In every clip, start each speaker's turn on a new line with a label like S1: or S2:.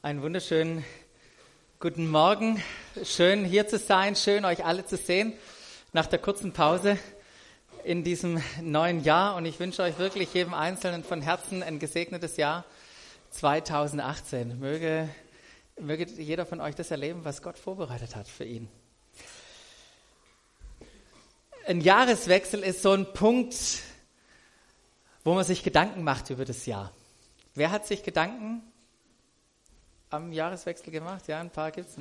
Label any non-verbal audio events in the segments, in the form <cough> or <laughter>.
S1: Einen wunderschönen guten Morgen. Schön hier zu sein, schön euch alle zu sehen nach der kurzen Pause in diesem neuen Jahr. Und ich wünsche euch wirklich jedem Einzelnen von Herzen ein gesegnetes Jahr 2018. Möge, möge jeder von euch das erleben, was Gott vorbereitet hat für ihn. Ein Jahreswechsel ist so ein Punkt, wo man sich Gedanken macht über das Jahr. Wer hat sich Gedanken am Jahreswechsel gemacht? Ja, ein paar gibt's.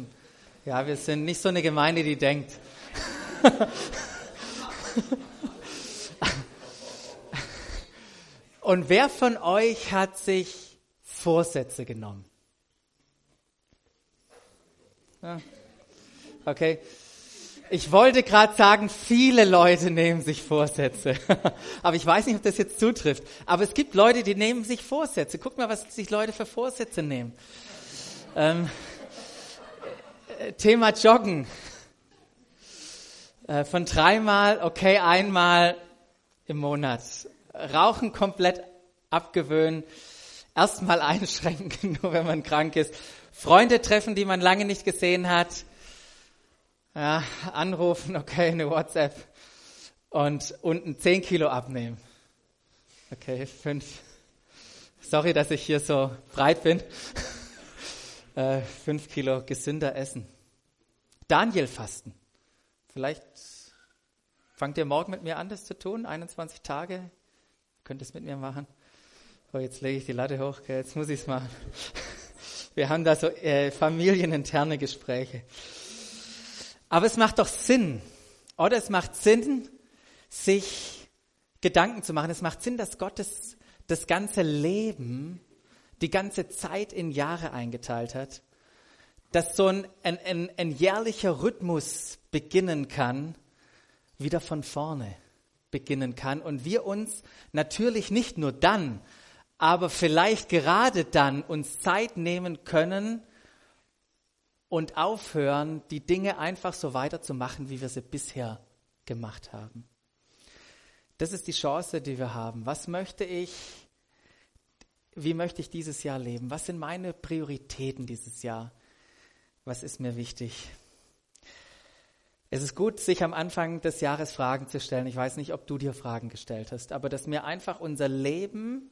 S1: Ja, wir sind nicht so eine Gemeinde, die denkt. <laughs> Und wer von euch hat sich Vorsätze genommen? Ja. Okay. Ich wollte gerade sagen, viele Leute nehmen sich Vorsätze. <laughs> Aber ich weiß nicht, ob das jetzt zutrifft. Aber es gibt Leute, die nehmen sich Vorsätze. Guck mal, was sich Leute für Vorsätze nehmen. Ähm, äh, Thema Joggen. Äh, von dreimal, okay, einmal im Monat. Rauchen komplett abgewöhnen. Erstmal einschränken, <laughs> nur wenn man krank ist. Freunde treffen, die man lange nicht gesehen hat. Ja, anrufen, <laughs> okay, eine WhatsApp. Und unten 10 Kilo abnehmen. Okay, fünf. Sorry, dass ich hier so breit bin <laughs> äh, fünf Kilo gesünder essen. Daniel fasten. Vielleicht fangt ihr morgen mit mir an, das zu tun. 21 Tage. Könnt es mit mir machen. Oh, jetzt lege ich die Latte hoch. Okay, jetzt muss ich es machen. <laughs> Wir haben da so äh, familieninterne Gespräche. Aber es macht doch Sinn. Oder es macht Sinn, sich Gedanken zu machen. Es macht Sinn, dass Gottes das ganze Leben die ganze Zeit in Jahre eingeteilt hat, dass so ein, ein, ein, ein jährlicher Rhythmus beginnen kann, wieder von vorne beginnen kann und wir uns natürlich nicht nur dann, aber vielleicht gerade dann uns Zeit nehmen können und aufhören, die Dinge einfach so weiterzumachen, wie wir sie bisher gemacht haben. Das ist die Chance, die wir haben. Was möchte ich wie möchte ich dieses Jahr leben? Was sind meine Prioritäten dieses Jahr? Was ist mir wichtig? Es ist gut, sich am Anfang des Jahres Fragen zu stellen. Ich weiß nicht, ob du dir Fragen gestellt hast, aber dass wir einfach unser Leben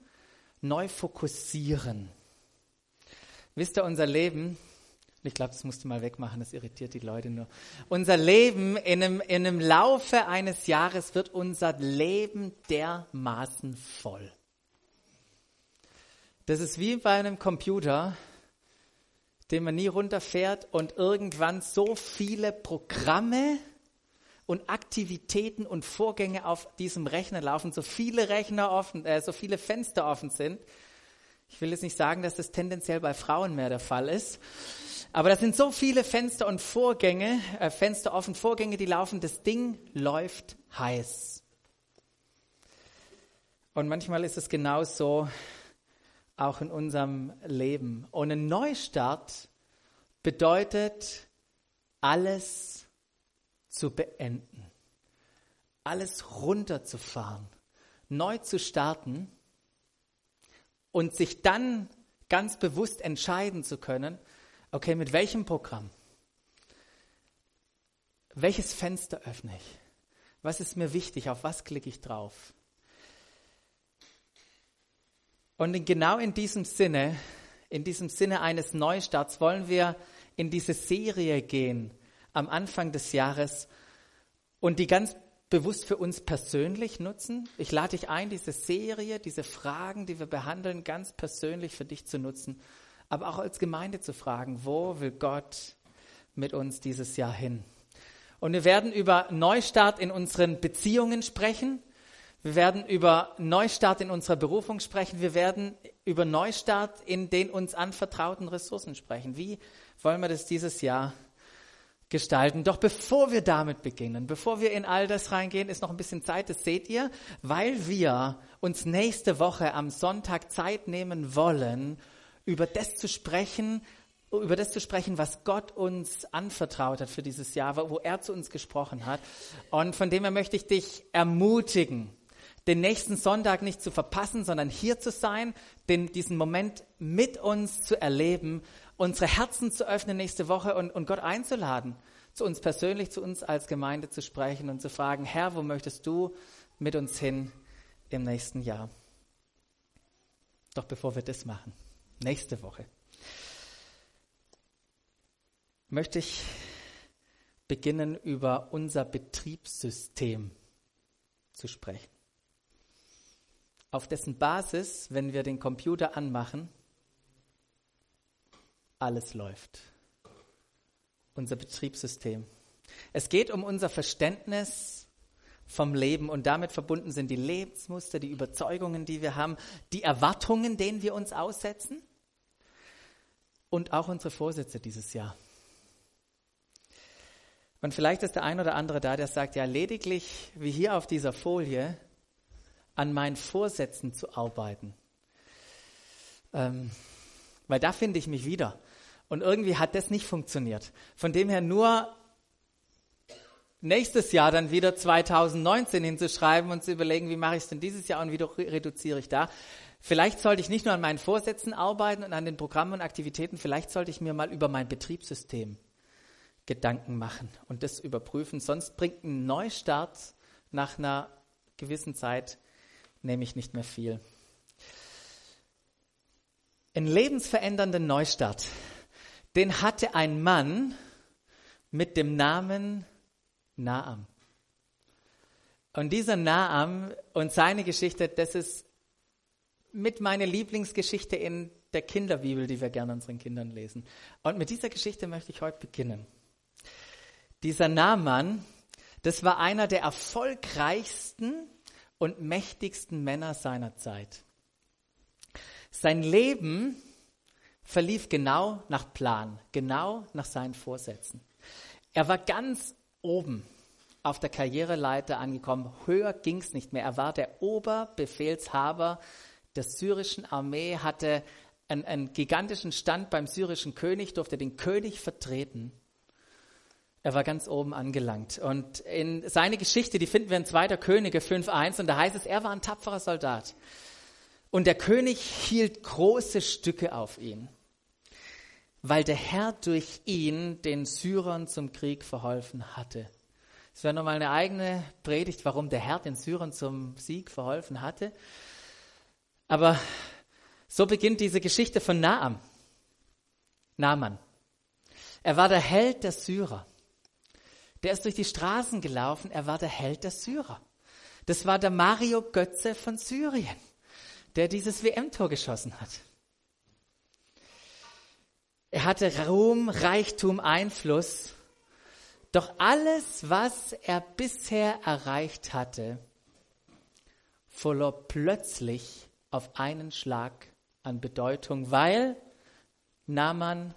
S1: neu fokussieren. Wisst ihr, unser Leben, ich glaube, das musst du mal wegmachen, das irritiert die Leute nur. Unser Leben in einem, in einem Laufe eines Jahres wird unser Leben dermaßen voll. Das ist wie bei einem Computer, den man nie runterfährt und irgendwann so viele Programme und Aktivitäten und Vorgänge auf diesem Rechner laufen, so viele Rechner offen, äh, so viele Fenster offen sind. Ich will jetzt nicht sagen, dass das tendenziell bei Frauen mehr der Fall ist, aber das sind so viele Fenster und Vorgänge, äh, Fenster offen, Vorgänge, die laufen. Das Ding läuft heiß. Und manchmal ist es genauso auch in unserem Leben. Und ein Neustart bedeutet, alles zu beenden, alles runterzufahren, neu zu starten und sich dann ganz bewusst entscheiden zu können, okay, mit welchem Programm, welches Fenster öffne ich, was ist mir wichtig, auf was klicke ich drauf. Und genau in diesem Sinne, in diesem Sinne eines Neustarts wollen wir in diese Serie gehen am Anfang des Jahres und die ganz bewusst für uns persönlich nutzen. Ich lade dich ein, diese Serie, diese Fragen, die wir behandeln, ganz persönlich für dich zu nutzen, aber auch als Gemeinde zu fragen, wo will Gott mit uns dieses Jahr hin? Und wir werden über Neustart in unseren Beziehungen sprechen. Wir werden über Neustart in unserer Berufung sprechen. Wir werden über Neustart in den uns anvertrauten Ressourcen sprechen. Wie wollen wir das dieses Jahr gestalten? Doch bevor wir damit beginnen, bevor wir in all das reingehen, ist noch ein bisschen Zeit, das seht ihr, weil wir uns nächste Woche am Sonntag Zeit nehmen wollen, über das zu sprechen, über das zu sprechen, was Gott uns anvertraut hat für dieses Jahr, wo er zu uns gesprochen hat. Und von dem her möchte ich dich ermutigen, den nächsten Sonntag nicht zu verpassen, sondern hier zu sein, den, diesen Moment mit uns zu erleben, unsere Herzen zu öffnen nächste Woche und, und Gott einzuladen, zu uns persönlich, zu uns als Gemeinde zu sprechen und zu fragen, Herr, wo möchtest du mit uns hin im nächsten Jahr? Doch bevor wir das machen, nächste Woche, möchte ich beginnen, über unser Betriebssystem zu sprechen auf dessen Basis, wenn wir den Computer anmachen, alles läuft. Unser Betriebssystem. Es geht um unser Verständnis vom Leben und damit verbunden sind die Lebensmuster, die Überzeugungen, die wir haben, die Erwartungen, denen wir uns aussetzen und auch unsere Vorsätze dieses Jahr. Und vielleicht ist der ein oder andere da, der sagt, ja, lediglich wie hier auf dieser Folie an meinen Vorsätzen zu arbeiten. Ähm, weil da finde ich mich wieder. Und irgendwie hat das nicht funktioniert. Von dem her nur nächstes Jahr dann wieder 2019 hinzuschreiben und zu überlegen, wie mache ich es denn dieses Jahr und wie reduziere ich da. Vielleicht sollte ich nicht nur an meinen Vorsätzen arbeiten und an den Programmen und Aktivitäten, vielleicht sollte ich mir mal über mein Betriebssystem Gedanken machen und das überprüfen. Sonst bringt ein Neustart nach einer gewissen Zeit nämlich nicht mehr viel. Einen lebensverändernden Neustart, den hatte ein Mann mit dem Namen Naam. Und dieser Naam und seine Geschichte, das ist mit meiner Lieblingsgeschichte in der Kinderbibel, die wir gerne unseren Kindern lesen. Und mit dieser Geschichte möchte ich heute beginnen. Dieser Naaman, das war einer der erfolgreichsten und mächtigsten Männer seiner Zeit. Sein Leben verlief genau nach Plan, genau nach seinen Vorsätzen. Er war ganz oben auf der Karriereleiter angekommen. Höher ging es nicht mehr. Er war der Oberbefehlshaber der syrischen Armee, hatte einen, einen gigantischen Stand beim syrischen König, durfte den König vertreten. Er war ganz oben angelangt. Und in seine Geschichte, die finden wir in 2. Könige 5.1 und da heißt es, er war ein tapferer Soldat. Und der König hielt große Stücke auf ihn, weil der Herr durch ihn den Syrern zum Krieg verholfen hatte. Das wäre nochmal eine eigene Predigt, warum der Herr den Syrern zum Sieg verholfen hatte. Aber so beginnt diese Geschichte von Naam. Naaman. Er war der Held der Syrer. Der ist durch die Straßen gelaufen, er war der Held der Syrer. Das war der Mario Götze von Syrien, der dieses WM-Tor geschossen hat. Er hatte Ruhm, Reichtum, Einfluss. Doch alles, was er bisher erreicht hatte, verlor plötzlich auf einen Schlag an Bedeutung, weil Naaman,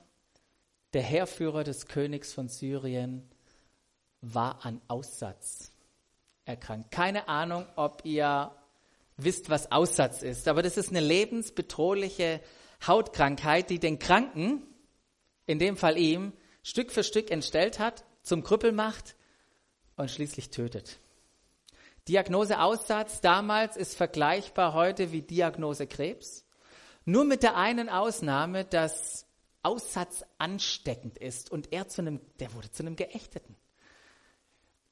S1: der Heerführer des Königs von Syrien, war an Aussatz erkrankt. Keine Ahnung, ob ihr wisst, was Aussatz ist, aber das ist eine lebensbedrohliche Hautkrankheit, die den Kranken, in dem Fall ihm, Stück für Stück entstellt hat, zum Krüppel macht und schließlich tötet. Diagnose Aussatz damals ist vergleichbar heute wie Diagnose Krebs. Nur mit der einen Ausnahme, dass Aussatz ansteckend ist und er zu einem, der wurde zu einem Geächteten.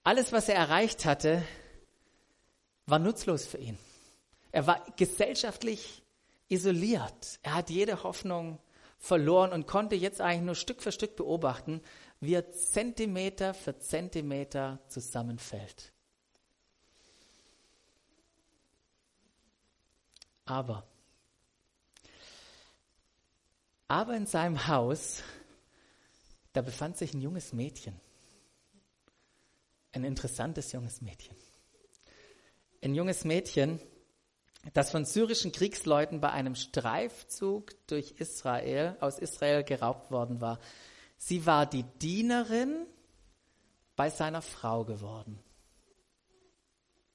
S1: Alles, was er erreicht hatte, war nutzlos für ihn. Er war gesellschaftlich isoliert. Er hat jede Hoffnung verloren und konnte jetzt eigentlich nur Stück für Stück beobachten, wie er Zentimeter für Zentimeter zusammenfällt. Aber, aber in seinem Haus, da befand sich ein junges Mädchen ein interessantes junges Mädchen. Ein junges Mädchen, das von syrischen Kriegsleuten bei einem Streifzug durch Israel, aus Israel geraubt worden war. Sie war die Dienerin bei seiner Frau geworden.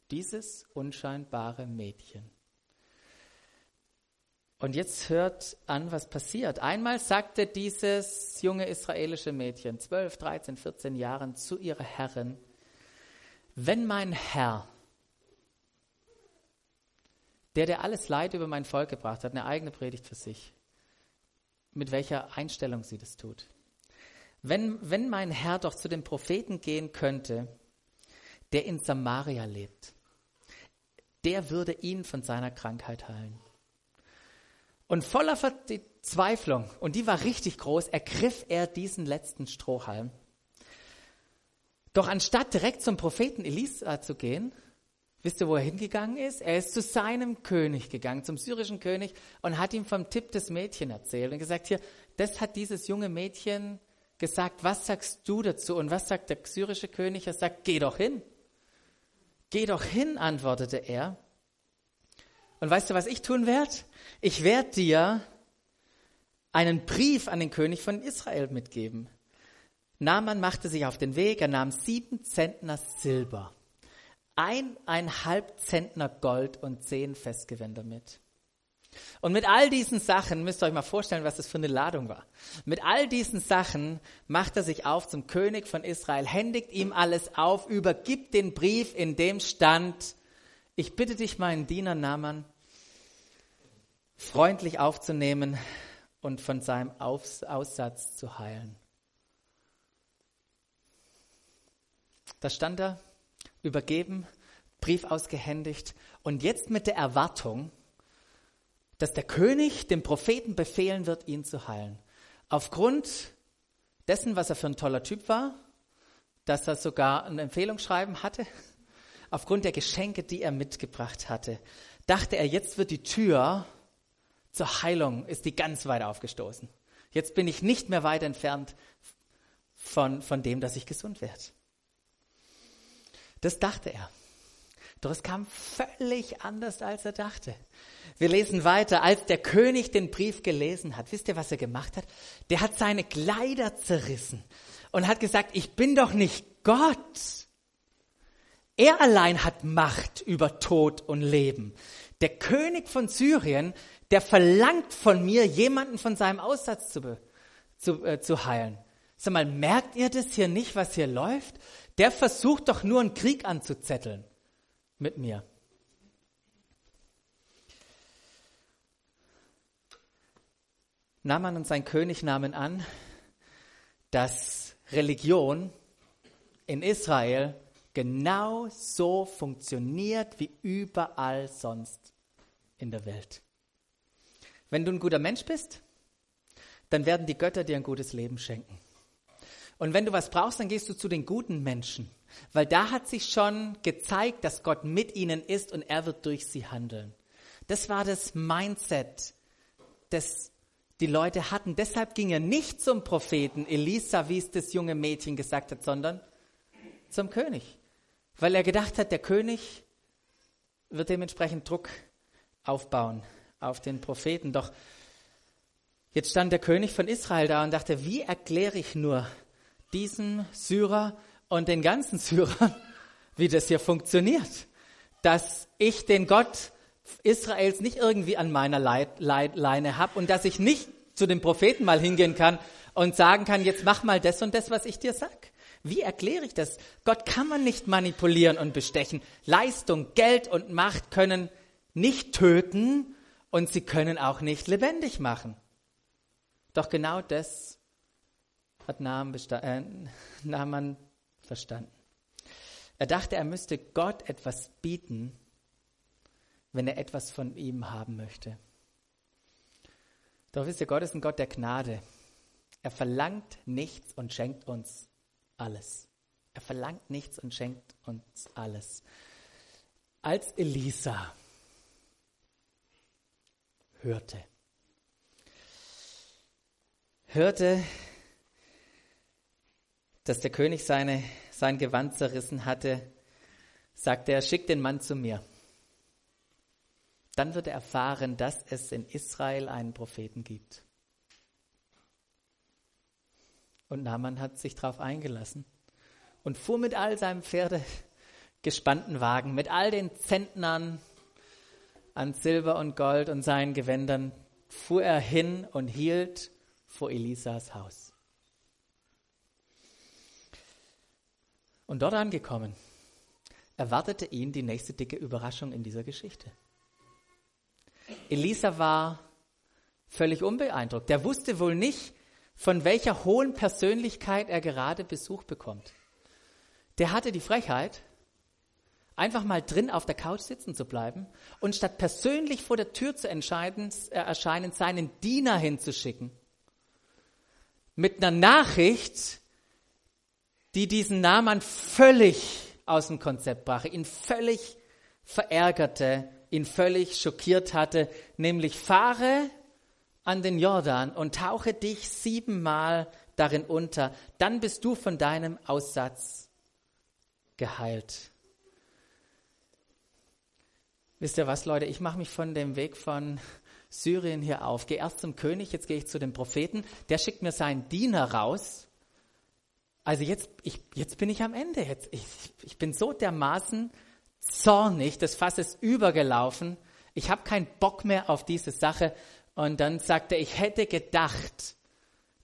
S1: Dieses unscheinbare Mädchen. Und jetzt hört an, was passiert. Einmal sagte dieses junge israelische Mädchen, 12, 13, 14 Jahren, zu ihrer Herrin, wenn mein Herr Der, der alles Leid über mein Volk gebracht hat, eine eigene Predigt für sich. Mit welcher Einstellung sie das tut. Wenn, wenn mein Herr doch zu dem Propheten gehen könnte, der in Samaria lebt, der würde ihn von seiner Krankheit heilen. Und voller Verzweiflung, und die war richtig groß, ergriff er diesen letzten Strohhalm. Doch anstatt direkt zum Propheten Elisa zu gehen, wisst ihr, wo er hingegangen ist? Er ist zu seinem König gegangen, zum syrischen König, und hat ihm vom Tipp des Mädchen erzählt und gesagt, hier, das hat dieses junge Mädchen gesagt, was sagst du dazu? Und was sagt der syrische König? Er sagt, geh doch hin. Geh doch hin, antwortete er. Und weißt du, was ich tun werde? Ich werde dir einen Brief an den König von Israel mitgeben. Naaman machte sich auf den Weg, er nahm sieben Zentner Silber, eineinhalb Zentner Gold und zehn Festgewänder mit. Und mit all diesen Sachen, müsst ihr euch mal vorstellen, was das für eine Ladung war. Mit all diesen Sachen macht er sich auf zum König von Israel, händigt ihm alles auf, übergibt den Brief, in dem stand, ich bitte dich, meinen Diener Naaman, freundlich aufzunehmen und von seinem Aussatz zu heilen. Da stand er, übergeben, Brief ausgehändigt und jetzt mit der Erwartung, dass der König dem Propheten befehlen wird, ihn zu heilen. Aufgrund dessen, was er für ein toller Typ war, dass er sogar ein Empfehlungsschreiben hatte, aufgrund der Geschenke, die er mitgebracht hatte, dachte er, jetzt wird die Tür zur Heilung, ist die ganz weit aufgestoßen. Jetzt bin ich nicht mehr weit entfernt von, von dem, dass ich gesund werde. Das dachte er. Doch es kam völlig anders, als er dachte. Wir lesen weiter, als der König den Brief gelesen hat. Wisst ihr, was er gemacht hat? Der hat seine Kleider zerrissen und hat gesagt, ich bin doch nicht Gott. Er allein hat Macht über Tod und Leben. Der König von Syrien, der verlangt von mir, jemanden von seinem Aussatz zu, zu, äh, zu heilen. Sag mal, merkt ihr das hier nicht, was hier läuft? Der versucht doch nur einen Krieg anzuzetteln mit mir. Naaman und sein König nahmen an, dass Religion in Israel genau so funktioniert wie überall sonst in der Welt. Wenn du ein guter Mensch bist, dann werden die Götter dir ein gutes Leben schenken. Und wenn du was brauchst, dann gehst du zu den guten Menschen, weil da hat sich schon gezeigt, dass Gott mit ihnen ist und er wird durch sie handeln. Das war das Mindset, das die Leute hatten. Deshalb ging er nicht zum Propheten Elisa, wie es das junge Mädchen gesagt hat, sondern zum König. Weil er gedacht hat, der König wird dementsprechend Druck aufbauen auf den Propheten. Doch jetzt stand der König von Israel da und dachte, wie erkläre ich nur diesem Syrer und den ganzen Syrern, <laughs> wie das hier funktioniert? Dass ich den Gott Israels nicht irgendwie an meiner Leit, Leit, Leine habe und dass ich nicht zu dem Propheten mal hingehen kann und sagen kann, jetzt mach mal das und das, was ich dir sag. Wie erkläre ich das? Gott kann man nicht manipulieren und bestechen. Leistung, Geld und Macht können nicht töten und sie können auch nicht lebendig machen. Doch genau das hat Naaman, verstanden. Er dachte, er müsste Gott etwas bieten, wenn er etwas von ihm haben möchte. Doch wisst ihr, Gott ist ein Gott der Gnade. Er verlangt nichts und schenkt uns alles. Er verlangt nichts und schenkt uns alles. Als Elisa hörte, hörte, dass der König seine, sein Gewand zerrissen hatte, sagte er, schick den Mann zu mir. Dann wird er erfahren, dass es in Israel einen Propheten gibt. Und Naaman hat sich darauf eingelassen und fuhr mit all seinem Pferde gespannten Wagen, mit all den Zentnern an Silber und Gold und seinen Gewändern, fuhr er hin und hielt vor Elisas Haus. Und dort angekommen, erwartete ihn die nächste dicke Überraschung in dieser Geschichte. Elisa war völlig unbeeindruckt. Der wusste wohl nicht, von welcher hohen Persönlichkeit er gerade Besuch bekommt. Der hatte die Frechheit, einfach mal drin auf der Couch sitzen zu bleiben und statt persönlich vor der Tür zu entscheiden, äh, erscheinen, seinen Diener hinzuschicken. Mit einer Nachricht, die diesen Naaman völlig aus dem Konzept brachte, ihn völlig verärgerte, ihn völlig schockiert hatte, nämlich fahre an den Jordan und tauche dich siebenmal darin unter, dann bist du von deinem Aussatz geheilt. Wisst ihr was, Leute? Ich mache mich von dem Weg von Syrien hier auf. Gehe erst zum König, jetzt gehe ich zu dem Propheten. Der schickt mir seinen Diener raus. Also jetzt, ich, jetzt bin ich am Ende. Jetzt, ich, ich bin so dermaßen zornig, das Fass ist übergelaufen. Ich habe keinen Bock mehr auf diese Sache. Und dann sagt er, ich hätte gedacht,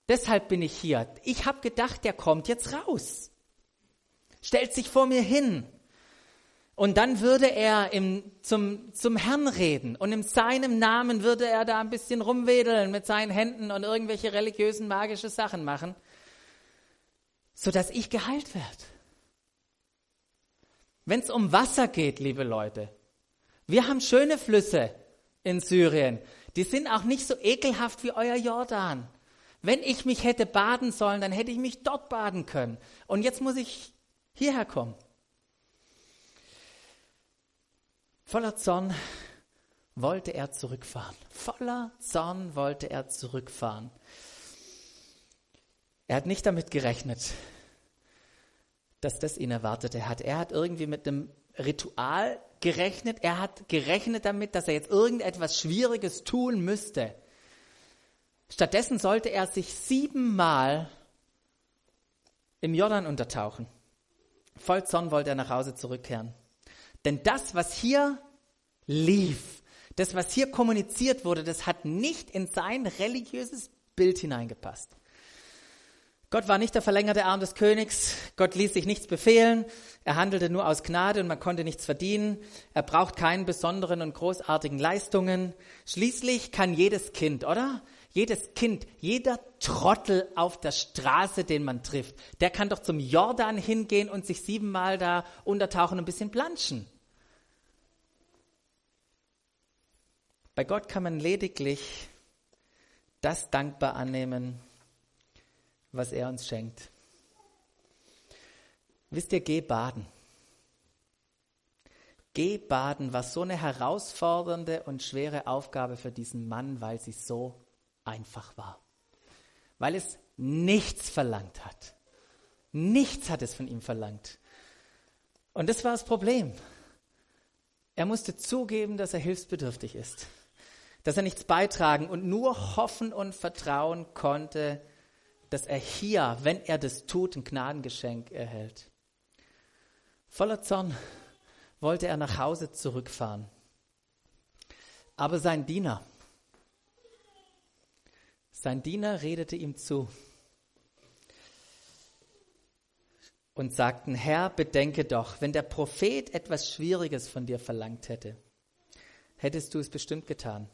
S1: deshalb bin ich hier. Ich habe gedacht, der kommt jetzt raus. Stellt sich vor mir hin. Und dann würde er im, zum, zum Herrn reden und in seinem Namen würde er da ein bisschen rumwedeln mit seinen Händen und irgendwelche religiösen, magische Sachen machen, sodass ich geheilt werde. Wenn es um Wasser geht, liebe Leute, wir haben schöne Flüsse in Syrien. Die sind auch nicht so ekelhaft wie euer Jordan. Wenn ich mich hätte baden sollen, dann hätte ich mich dort baden können. Und jetzt muss ich hierher kommen. Voller Zorn wollte er zurückfahren. Voller Zorn wollte er zurückfahren. Er hat nicht damit gerechnet, dass das ihn erwartete hat. Er hat irgendwie mit einem Ritual gerechnet. Er hat gerechnet damit, dass er jetzt irgendetwas Schwieriges tun müsste. Stattdessen sollte er sich siebenmal im Jordan untertauchen. Voll Zorn wollte er nach Hause zurückkehren. Denn das, was hier lief, das, was hier kommuniziert wurde, das hat nicht in sein religiöses Bild hineingepasst. Gott war nicht der verlängerte Arm des Königs. Gott ließ sich nichts befehlen. Er handelte nur aus Gnade und man konnte nichts verdienen. Er braucht keinen besonderen und großartigen Leistungen. Schließlich kann jedes Kind, oder? Jedes Kind, jeder Trottel auf der Straße, den man trifft, der kann doch zum Jordan hingehen und sich siebenmal da untertauchen und ein bisschen planschen. Bei Gott kann man lediglich das dankbar annehmen, was er uns schenkt. Wisst ihr, geh baden. Geh baden war so eine herausfordernde und schwere Aufgabe für diesen Mann, weil sie so einfach war. Weil es nichts verlangt hat. Nichts hat es von ihm verlangt. Und das war das Problem. Er musste zugeben, dass er hilfsbedürftig ist, dass er nichts beitragen und nur hoffen und vertrauen konnte, dass er hier, wenn er das tut, ein Gnadengeschenk erhält. Voller Zorn wollte er nach Hause zurückfahren. Aber sein Diener, sein Diener redete ihm zu und sagten, Herr, bedenke doch, wenn der Prophet etwas Schwieriges von dir verlangt hätte, hättest du es bestimmt getan.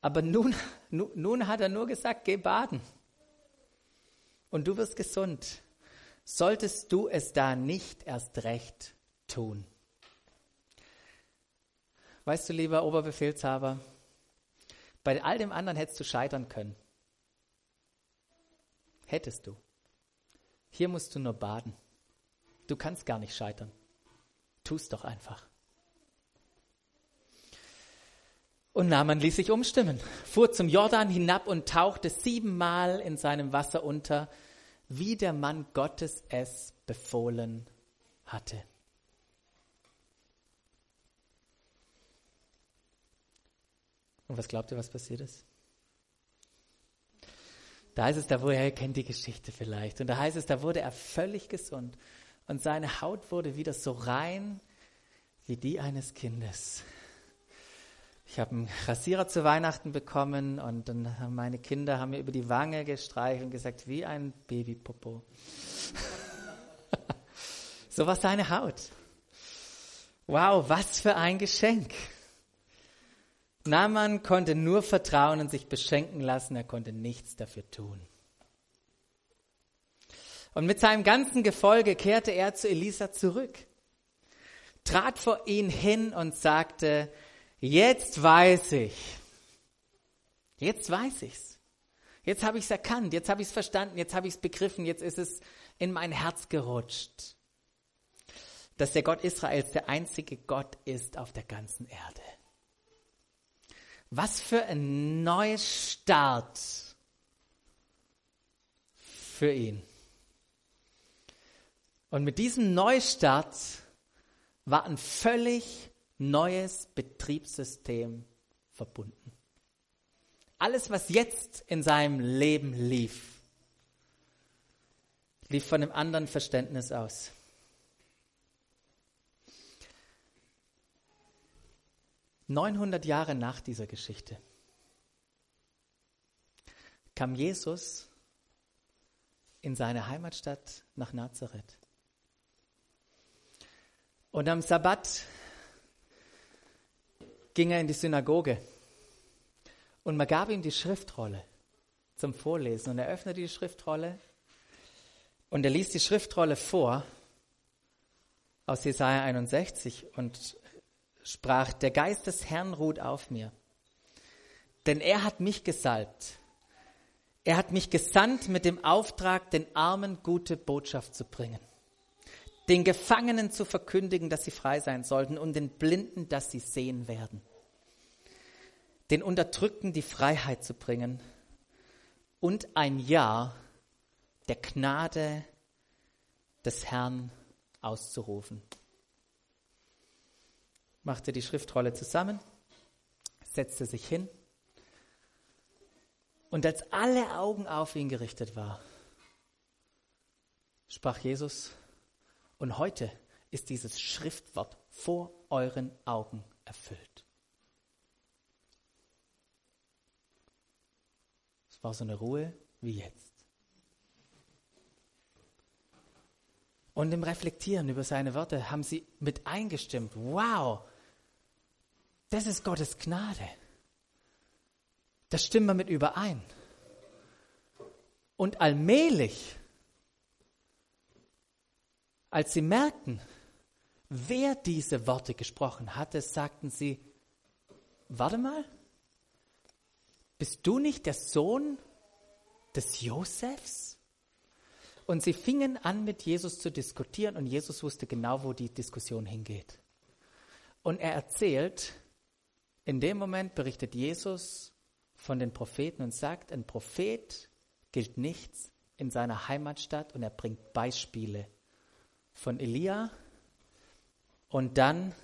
S1: Aber nun, <laughs> nun, nun hat er nur gesagt, geh baden und du wirst gesund, solltest du es da nicht erst recht tun. Weißt du, lieber Oberbefehlshaber, bei all dem anderen hättest du scheitern können. Hättest du. Hier musst du nur baden. Du kannst gar nicht scheitern. Tu's doch einfach. Und Naaman ließ sich umstimmen, fuhr zum Jordan hinab und tauchte siebenmal in seinem Wasser unter, wie der Mann Gottes es befohlen hatte. Und was glaubt ihr, was passiert ist? Da heißt es, da wurde, er kennt die Geschichte vielleicht, und da heißt es, da wurde er völlig gesund und seine Haut wurde wieder so rein wie die eines Kindes. Ich habe einen Rasierer zu Weihnachten bekommen und dann haben meine Kinder haben mir über die Wange gestreichelt und gesagt, wie ein Babypopo. <laughs> so war seine Haut. Wow, was für ein Geschenk. Naaman konnte nur vertrauen und sich beschenken lassen, er konnte nichts dafür tun. Und mit seinem ganzen Gefolge kehrte er zu Elisa zurück, trat vor ihn hin und sagte, jetzt weiß ich, jetzt weiß ich's. Jetzt habe ich es erkannt, jetzt habe ich es verstanden, jetzt habe ich es begriffen, jetzt ist es in mein Herz gerutscht, dass der Gott Israels der einzige Gott ist auf der ganzen Erde. Was für ein Neustart für ihn. Und mit diesem Neustart war ein völlig neues Betriebssystem verbunden. Alles, was jetzt in seinem Leben lief, lief von einem anderen Verständnis aus. Neunhundert Jahre nach dieser Geschichte kam Jesus in seine Heimatstadt nach Nazareth. Und am Sabbat ging er in die Synagoge. Und man gab ihm die Schriftrolle zum Vorlesen. Und er öffnete die Schriftrolle. Und er ließ die Schriftrolle vor aus Jesaja 61 und sprach, der Geist des Herrn ruht auf mir, denn er hat mich gesalbt. Er hat mich gesandt mit dem Auftrag, den Armen gute Botschaft zu bringen, den Gefangenen zu verkündigen, dass sie frei sein sollten und den Blinden, dass sie sehen werden den Unterdrückten die Freiheit zu bringen und ein Ja der Gnade des Herrn auszurufen. Machte die Schriftrolle zusammen, setzte sich hin und als alle Augen auf ihn gerichtet war, sprach Jesus, und heute ist dieses Schriftwort vor euren Augen erfüllt. war so eine Ruhe wie jetzt. Und im Reflektieren über seine Worte haben sie mit eingestimmt. Wow, das ist Gottes Gnade. Das stimmen wir mit überein. Und allmählich, als sie merkten, wer diese Worte gesprochen hatte, sagten sie, warte mal, bist du nicht der Sohn des Josefs? Und sie fingen an, mit Jesus zu diskutieren und Jesus wusste genau, wo die Diskussion hingeht. Und er erzählt, in dem Moment berichtet Jesus von den Propheten und sagt, ein Prophet gilt nichts in seiner Heimatstadt und er bringt Beispiele von Elia. Und dann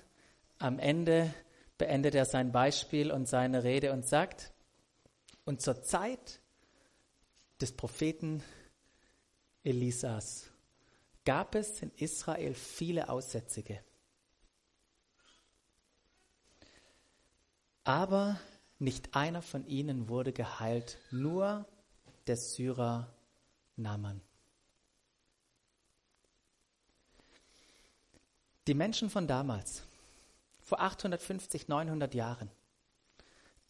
S1: am Ende beendet er sein Beispiel und seine Rede und sagt, und zur Zeit des Propheten Elisas gab es in Israel viele Aussätzige. Aber nicht einer von ihnen wurde geheilt, nur der Syrer Naaman. Die Menschen von damals, vor 850, 900 Jahren,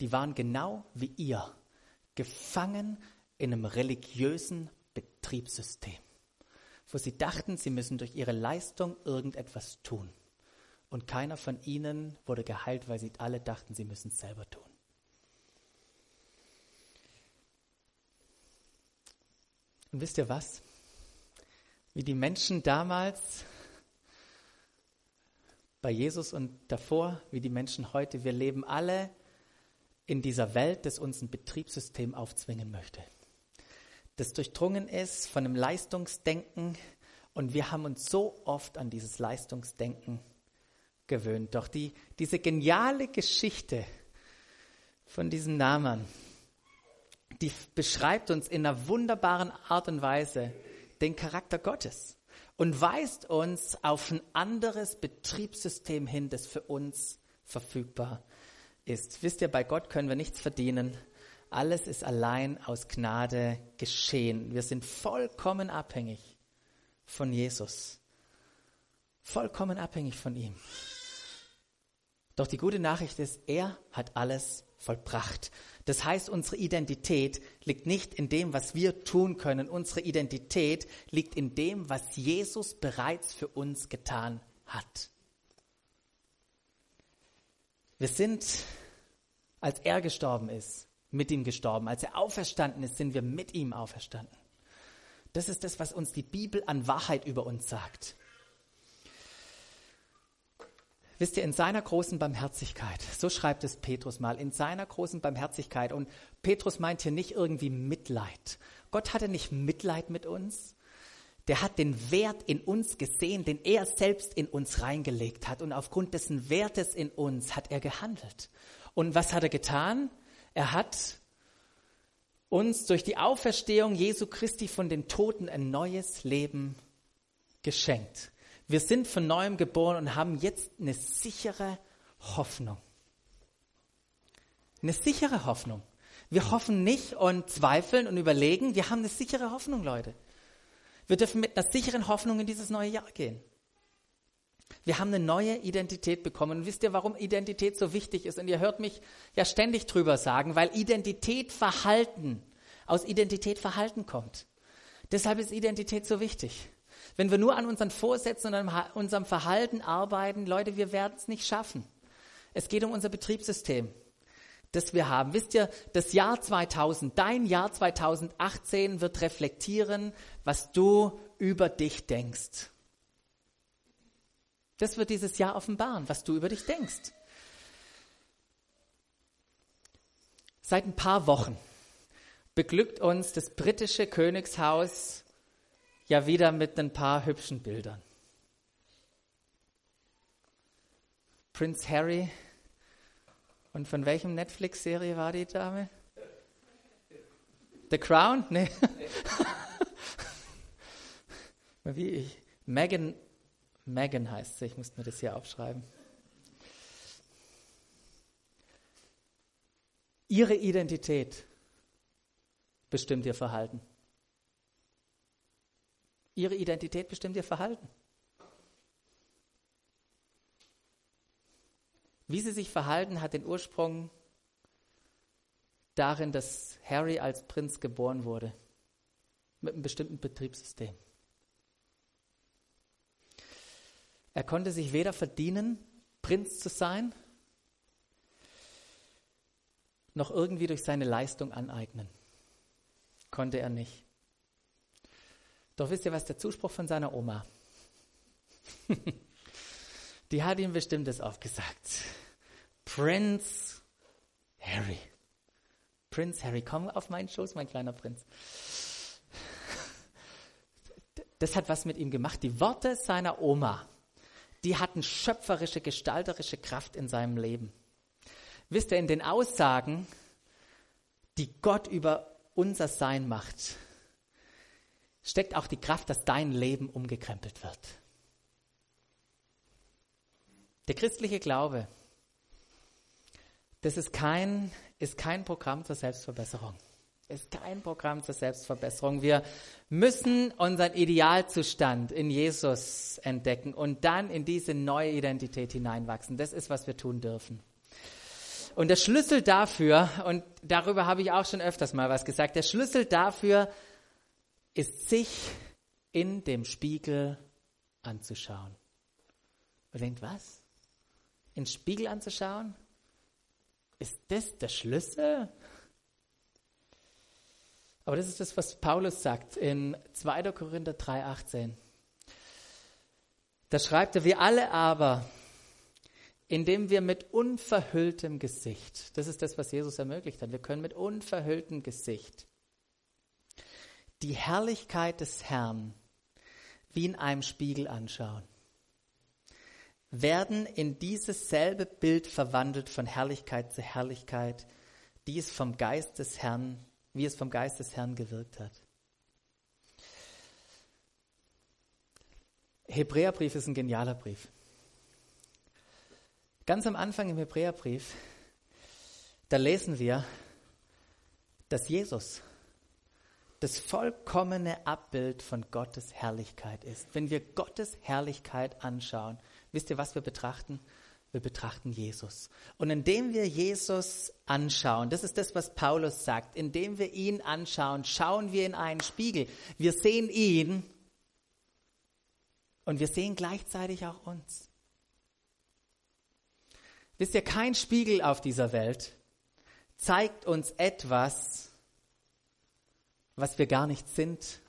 S1: die waren genau wie ihr gefangen in einem religiösen Betriebssystem, wo sie dachten, sie müssen durch ihre Leistung irgendetwas tun. Und keiner von ihnen wurde geheilt, weil sie alle dachten, sie müssen es selber tun. Und wisst ihr was? Wie die Menschen damals bei Jesus und davor, wie die Menschen heute, wir leben alle in dieser Welt, das uns ein Betriebssystem aufzwingen möchte. Das durchdrungen ist von einem Leistungsdenken und wir haben uns so oft an dieses Leistungsdenken gewöhnt. Doch die, diese geniale Geschichte von diesem Namen, die beschreibt uns in einer wunderbaren Art und Weise den Charakter Gottes und weist uns auf ein anderes Betriebssystem hin, das für uns verfügbar ist. Wisst ihr, bei Gott können wir nichts verdienen. Alles ist allein aus Gnade geschehen. Wir sind vollkommen abhängig von Jesus. Vollkommen abhängig von ihm. Doch die gute Nachricht ist, er hat alles vollbracht. Das heißt, unsere Identität liegt nicht in dem, was wir tun können. Unsere Identität liegt in dem, was Jesus bereits für uns getan hat. Wir sind, als er gestorben ist, mit ihm gestorben. Als er auferstanden ist, sind wir mit ihm auferstanden. Das ist das, was uns die Bibel an Wahrheit über uns sagt. Wisst ihr, in seiner großen Barmherzigkeit, so schreibt es Petrus mal, in seiner großen Barmherzigkeit, und Petrus meint hier nicht irgendwie Mitleid. Gott hatte nicht Mitleid mit uns, der hat den Wert in uns gesehen, den er selbst in uns reingelegt hat. Und aufgrund dessen Wertes in uns hat er gehandelt. Und was hat er getan? Er hat uns durch die Auferstehung Jesu Christi von den Toten ein neues Leben geschenkt. Wir sind von neuem geboren und haben jetzt eine sichere Hoffnung. Eine sichere Hoffnung. Wir hoffen nicht und zweifeln und überlegen. Wir haben eine sichere Hoffnung, Leute. Wir dürfen mit einer sicheren Hoffnung in dieses neue Jahr gehen. Wir haben eine neue Identität bekommen. Und wisst ihr, warum Identität so wichtig ist? Und ihr hört mich ja ständig drüber sagen, weil Identität Verhalten, aus Identität Verhalten kommt. Deshalb ist Identität so wichtig. Wenn wir nur an unseren Vorsätzen und an unserem Verhalten arbeiten, Leute, wir werden es nicht schaffen. Es geht um unser Betriebssystem, das wir haben. Wisst ihr, das Jahr 2000, dein Jahr 2018 wird reflektieren, was du über dich denkst. Das wird dieses Jahr offenbaren, was du über dich denkst. Seit ein paar Wochen beglückt uns das britische Königshaus ja wieder mit ein paar hübschen Bildern. Prince Harry. Und von welchem Netflix-Serie war die Dame? The Crown? Nee. <laughs> Wie ich. Megan, Megan heißt sie, ich muss mir das hier aufschreiben. Ihre Identität bestimmt ihr Verhalten. Ihre Identität bestimmt ihr Verhalten. Wie sie sich verhalten, hat den Ursprung darin, dass Harry als Prinz geboren wurde, mit einem bestimmten Betriebssystem. Er konnte sich weder verdienen, Prinz zu sein, noch irgendwie durch seine Leistung aneignen. Konnte er nicht. Doch wisst ihr, was der Zuspruch von seiner Oma? <laughs> Die hat ihm bestimmt das aufgesagt. Prinz Harry. Prinz Harry, komm auf meinen Schoß, mein kleiner Prinz. Das hat was mit ihm gemacht. Die Worte seiner Oma, die hatten schöpferische, gestalterische Kraft in seinem Leben. Wisst ihr, in den Aussagen, die Gott über unser Sein macht, steckt auch die Kraft, dass dein Leben umgekrempelt wird. Der christliche Glaube, das ist kein, ist kein Programm zur Selbstverbesserung. Ist kein Programm zur Selbstverbesserung. Wir müssen unseren Idealzustand in Jesus entdecken und dann in diese neue Identität hineinwachsen. Das ist, was wir tun dürfen. Und der Schlüssel dafür, und darüber habe ich auch schon öfters mal was gesagt, der Schlüssel dafür ist sich in dem Spiegel anzuschauen. Und denkt, was? In den Spiegel anzuschauen? Ist das der Schlüssel? Aber das ist das, was Paulus sagt in 2. Korinther 3,18. Da schreibt er, wir alle aber, indem wir mit unverhülltem Gesicht, das ist das, was Jesus ermöglicht hat, wir können mit unverhülltem Gesicht die Herrlichkeit des Herrn wie in einem Spiegel anschauen, werden in dieses selbe Bild verwandelt von Herrlichkeit zu Herrlichkeit, die es vom Geist des Herrn, wie es vom Geist des Herrn gewirkt hat. Hebräerbrief ist ein genialer Brief. Ganz am Anfang im Hebräerbrief, da lesen wir, dass Jesus das vollkommene Abbild von Gottes Herrlichkeit ist. Wenn wir Gottes Herrlichkeit anschauen, wisst ihr, was wir betrachten? Wir betrachten Jesus. Und indem wir Jesus anschauen, das ist das, was Paulus sagt, indem wir ihn anschauen, schauen wir in einen Spiegel. Wir sehen ihn und wir sehen gleichzeitig auch uns. Wisst ihr, kein Spiegel auf dieser Welt zeigt uns etwas, was wir gar nicht sind,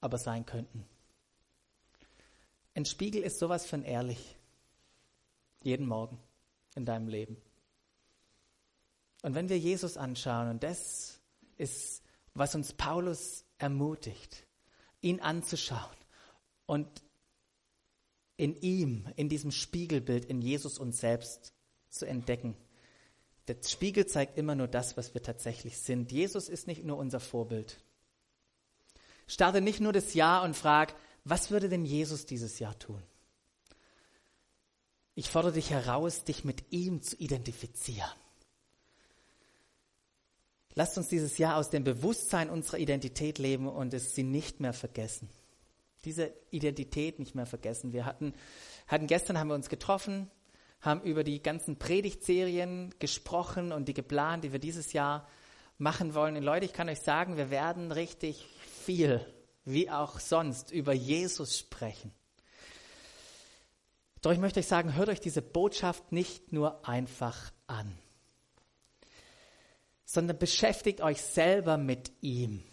S1: aber sein könnten. Ein Spiegel ist sowas von ehrlich. Jeden Morgen in deinem Leben. Und wenn wir Jesus anschauen, und das ist, was uns Paulus ermutigt, ihn anzuschauen und in ihm, in diesem Spiegelbild, in Jesus uns selbst zu entdecken. Der Spiegel zeigt immer nur das, was wir tatsächlich sind. Jesus ist nicht nur unser Vorbild. Starte nicht nur das Jahr und frag, was würde denn Jesus dieses Jahr tun? Ich fordere dich heraus, dich mit ihm zu identifizieren. Lasst uns dieses Jahr aus dem Bewusstsein unserer Identität leben und es sie nicht mehr vergessen. Diese Identität nicht mehr vergessen. Wir hatten, hatten gestern haben wir uns getroffen, haben über die ganzen Predigtserien gesprochen und die geplant, die wir dieses Jahr machen wollen. Und Leute, ich kann euch sagen, wir werden richtig viel, wie auch sonst, über Jesus sprechen. Doch ich möchte euch sagen, hört euch diese Botschaft nicht nur einfach an, sondern beschäftigt euch selber mit ihm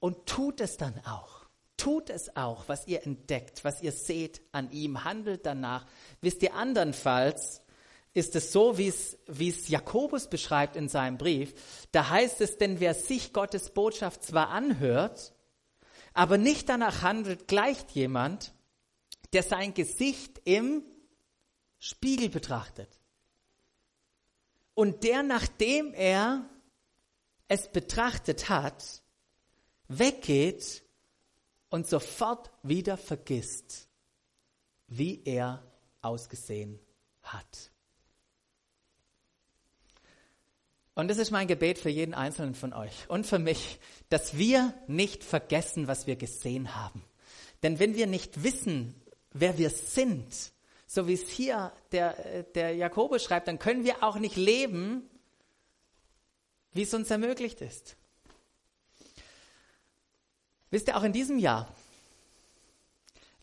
S1: und tut es dann auch. Tut es auch, was ihr entdeckt, was ihr seht an ihm, handelt danach. Wisst ihr, andernfalls ist es so, wie es, Jakobus beschreibt in seinem Brief. Da heißt es, denn wer sich Gottes Botschaft zwar anhört, aber nicht danach handelt, gleicht jemand, der sein Gesicht im Spiegel betrachtet. Und der, nachdem er es betrachtet hat, weggeht und sofort wieder vergisst, wie er ausgesehen hat. Und das ist mein Gebet für jeden Einzelnen von euch und für mich, dass wir nicht vergessen, was wir gesehen haben. Denn wenn wir nicht wissen, wer wir sind, so wie es hier der, der Jakobus schreibt, dann können wir auch nicht leben, wie es uns ermöglicht ist. Wisst ihr, auch in diesem Jahr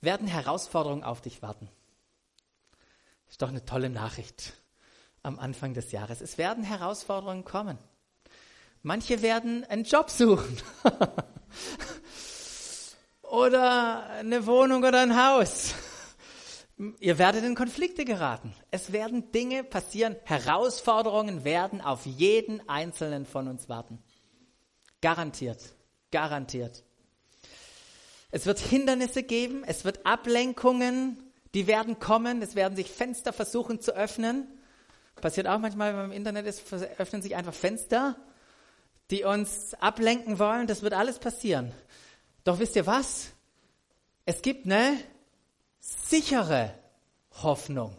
S1: werden Herausforderungen auf dich warten. Ist doch eine tolle Nachricht am Anfang des Jahres. Es werden Herausforderungen kommen. Manche werden einen Job suchen. <laughs> oder eine Wohnung oder ein Haus. Ihr werdet in Konflikte geraten. Es werden Dinge passieren, Herausforderungen werden auf jeden einzelnen von uns warten. Garantiert, garantiert. Es wird Hindernisse geben, es wird Ablenkungen, die werden kommen, es werden sich Fenster versuchen zu öffnen. Passiert auch manchmal, wenn man im Internet ist, öffnen sich einfach Fenster, die uns ablenken wollen. Das wird alles passieren. Doch wisst ihr was? Es gibt eine sichere Hoffnung.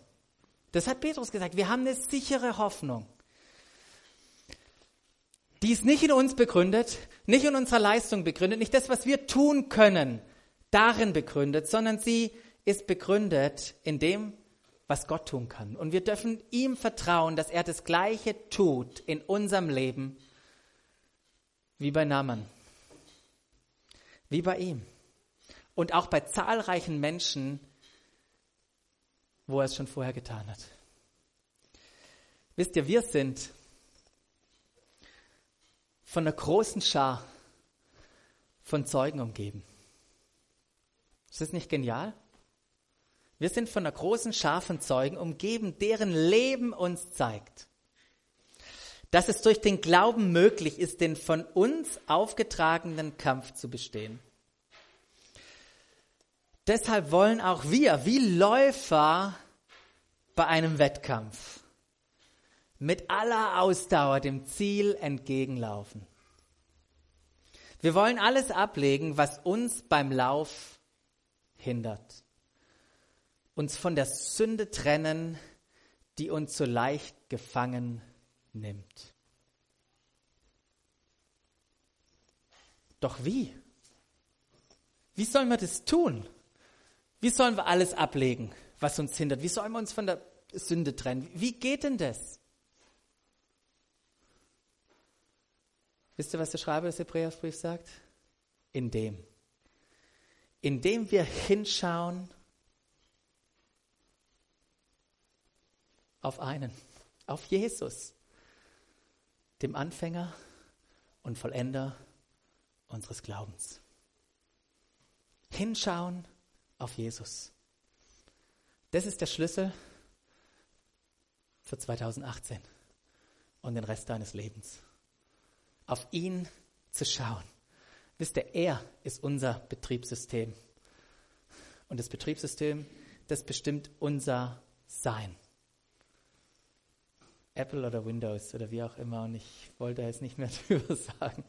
S1: Das hat Petrus gesagt. Wir haben eine sichere Hoffnung. Die ist nicht in uns begründet, nicht in unserer Leistung begründet, nicht das, was wir tun können, darin begründet, sondern sie ist begründet in dem, was Gott tun kann. Und wir dürfen ihm vertrauen, dass er das Gleiche tut in unserem Leben wie bei Naaman wie bei ihm. Und auch bei zahlreichen Menschen, wo er es schon vorher getan hat. Wisst ihr, wir sind von einer großen Schar von Zeugen umgeben. Ist das nicht genial? Wir sind von einer großen Schar von Zeugen umgeben, deren Leben uns zeigt, dass es durch den Glauben möglich ist, den von uns aufgetragenen Kampf zu bestehen. Deshalb wollen auch wir, wie Läufer bei einem Wettkampf, mit aller Ausdauer dem Ziel entgegenlaufen. Wir wollen alles ablegen, was uns beim Lauf hindert. Uns von der Sünde trennen, die uns so leicht gefangen nimmt. Doch wie? Wie sollen wir das tun? Wie sollen wir alles ablegen, was uns hindert? Wie sollen wir uns von der Sünde trennen. Wie geht denn das? Wisst ihr, was der Schreiber des Hebräerbriefs sagt? Indem. Indem wir hinschauen auf einen, auf Jesus, dem Anfänger und Vollender unseres Glaubens. Hinschauen auf Jesus. Das ist der Schlüssel für 2018 und den Rest deines Lebens. Auf ihn zu schauen. Wisst ihr, er ist unser Betriebssystem. Und das Betriebssystem, das bestimmt unser Sein. Apple oder Windows oder wie auch immer. Und ich wollte jetzt nicht mehr <laughs> drüber sagen.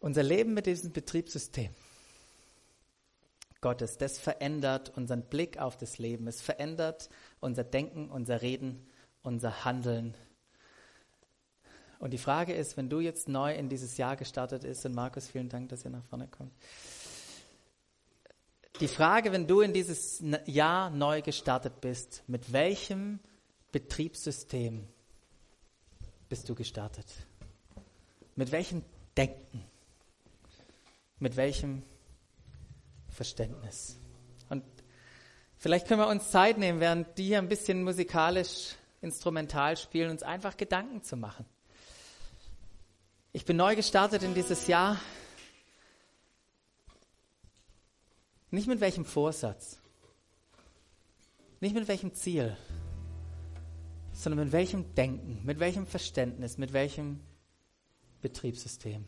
S1: Unser Leben mit diesem Betriebssystem Gottes, das verändert unseren Blick auf das Leben. Es verändert unser Denken, unser Reden, unser Handeln. Und die Frage ist, wenn du jetzt neu in dieses Jahr gestartet bist, und Markus, vielen Dank, dass ihr nach vorne kommt. Die Frage, wenn du in dieses Jahr neu gestartet bist, mit welchem Betriebssystem bist du gestartet? Mit welchem Denken? Mit welchem Verständnis? Und vielleicht können wir uns Zeit nehmen, während die hier ein bisschen musikalisch, instrumental spielen, uns einfach Gedanken zu machen. Ich bin neu gestartet in dieses Jahr. Nicht mit welchem Vorsatz, nicht mit welchem Ziel, sondern mit welchem Denken, mit welchem Verständnis, mit welchem Betriebssystem.